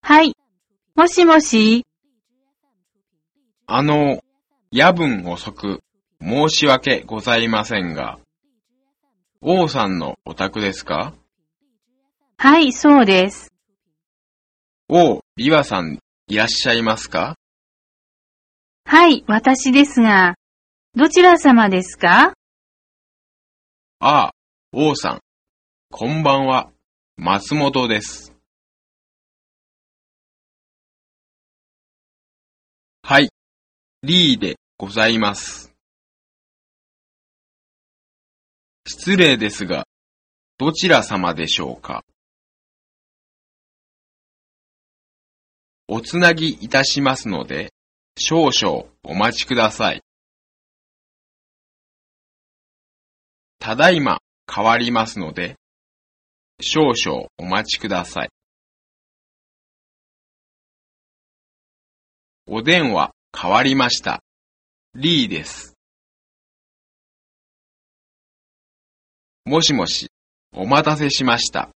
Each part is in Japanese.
はい。もしもし。あの、夜分遅く、申し訳ございませんが、王さんのお宅ですか？はい、そうです。王、ビワさん、いらっしゃいますか？はい、私ですが、どちら様ですか？ああ、王さん。こんばんは、松本です。リーでございます。失礼ですが、どちら様でしょうか？おつなぎいたしますので、少々お待ちください。ただいま変わりますので、少々お待ちください。お電話変わりました。リーです。もしもし、お待たせしました。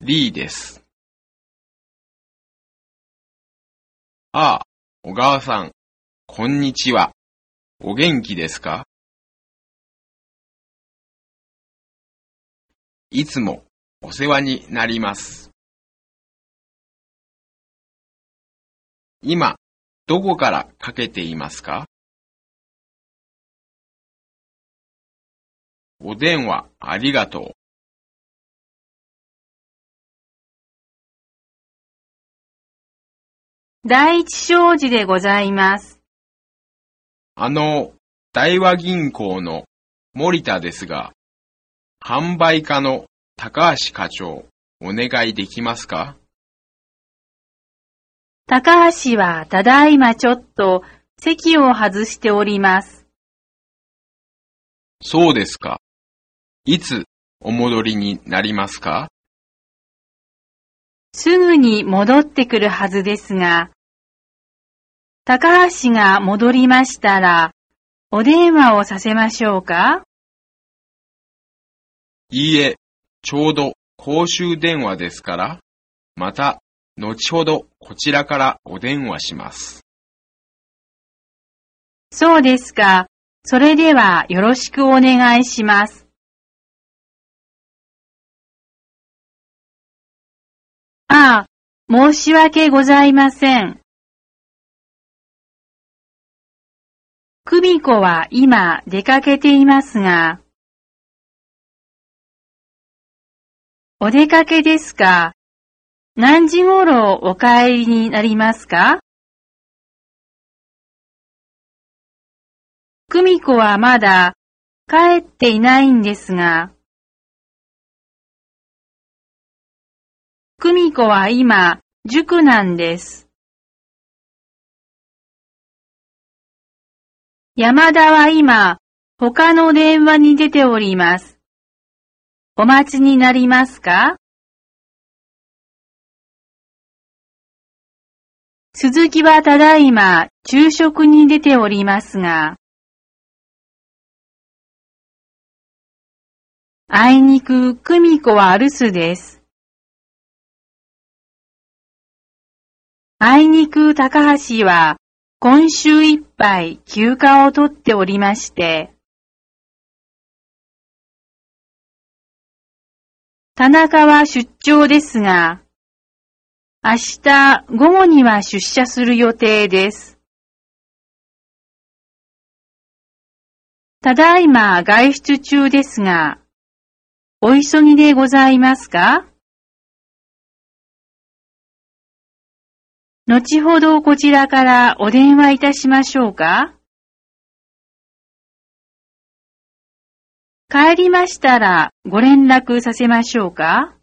リーです。ああ、小川さん、こんにちは。お元気ですか？いつもお世話になります。今、どこからかけていますか？お電話ありがとう。第一商事でございます。あの、大和銀行の森田ですが、販売課の高橋課長、お願いできますか？高橋はただいまちょっと席を外しております。そうですか。いつお戻りになりますか？すぐに戻ってくるはずですが、高橋が戻りましたら、お電話をさせましょうか？いいえ、ちょうど公衆電話ですから、また、後ほどこちらからお電話します。そうですか。それではよろしくお願いします。ああ、申し訳ございません。久美子は今出かけていますが、お出かけですか？何時頃お帰りになりますか？久美子はまだ帰っていないんですが、久美子は今、塾なんです。山田は今、他の電話に出ております。お待ちになりますか？鈴木はただいま、昼食に出ておりますが、あいにく久美子は留守です。あいにく高橋は今週いっぱい休暇を取っておりまして、田中は出張ですが、明日午後には出社する予定です。ただいま外出中ですが、お急ぎでございますか？後ほどこちらからお電話いたしましょうか？帰りましたらご連絡させましょうか？